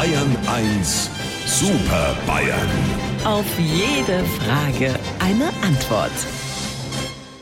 Bayern 1 Super Bayern. Auf jede Frage eine Antwort.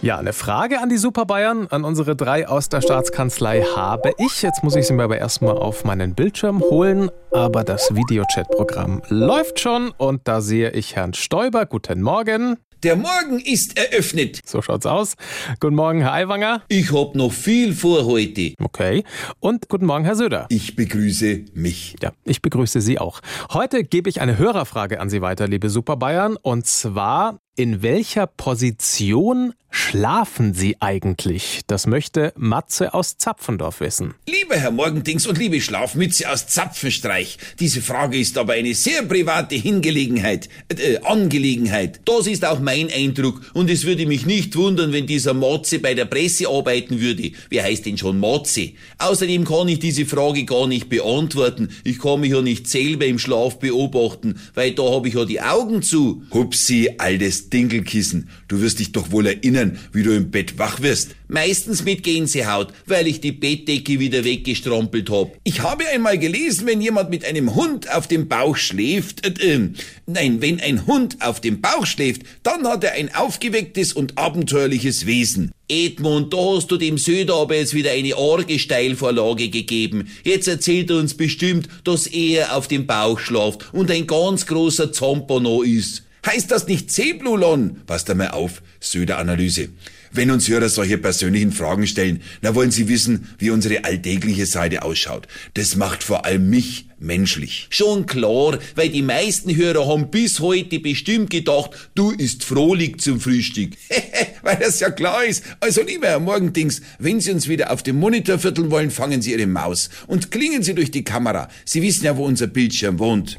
Ja, eine Frage an die Super Bayern, an unsere drei aus der Staatskanzlei habe ich. Jetzt muss ich sie mir aber erstmal auf meinen Bildschirm holen. Aber das Videochat-Programm läuft schon und da sehe ich Herrn Stoiber. Guten Morgen. Der Morgen ist eröffnet. So schaut's aus. Guten Morgen, Herr Aiwanger. Ich hab noch viel vor heute. Okay. Und guten Morgen, Herr Söder. Ich begrüße mich. Ja, ich begrüße Sie auch. Heute gebe ich eine Hörerfrage an Sie weiter, liebe Super Bayern. Und zwar, in welcher Position schlafen Sie eigentlich? Das möchte Matze aus Zapfendorf wissen. Lieber Herr Morgendings und liebe Schlafmütze aus Zapfenstreich, diese Frage ist aber eine sehr private Hingelegenheit, äh, Angelegenheit. Das ist auch mein Eindruck und es würde mich nicht wundern, wenn dieser Matze bei der Presse arbeiten würde. Wer heißt denn schon Matze? Außerdem kann ich diese Frage gar nicht beantworten. Ich kann mich ja nicht selber im Schlaf beobachten, weil da habe ich ja die Augen zu. Hupsi, altes Dinkelkissen, du wirst dich doch wohl erinnern, wie du im Bett wach wirst. Meistens mit Gänsehaut, weil ich die Bettdecke wieder weggestrampelt hab. Ich habe einmal gelesen, wenn jemand mit einem Hund auf dem Bauch schläft, äh, äh, nein, wenn ein Hund auf dem Bauch schläft, dann hat er ein aufgewecktes und abenteuerliches Wesen. Edmund, da hast du dem Söder aber jetzt wieder eine arge Steilvorlage gegeben. Jetzt erzählt er uns bestimmt, dass er auf dem Bauch schlaft und ein ganz großer Zampano ist. Heißt das nicht Zeblulon? Passt einmal auf, Söder-Analyse. Wenn uns Hörer solche persönlichen Fragen stellen, dann wollen sie wissen, wie unsere alltägliche Seite ausschaut. Das macht vor allem mich menschlich. Schon klar, weil die meisten Hörer haben bis heute bestimmt gedacht, du ist frohlich zum Frühstück. weil das ja klar ist. Also lieber Herr Morgendings, wenn Sie uns wieder auf dem Monitor vierteln wollen, fangen Sie Ihre Maus und klingen Sie durch die Kamera. Sie wissen ja, wo unser Bildschirm wohnt.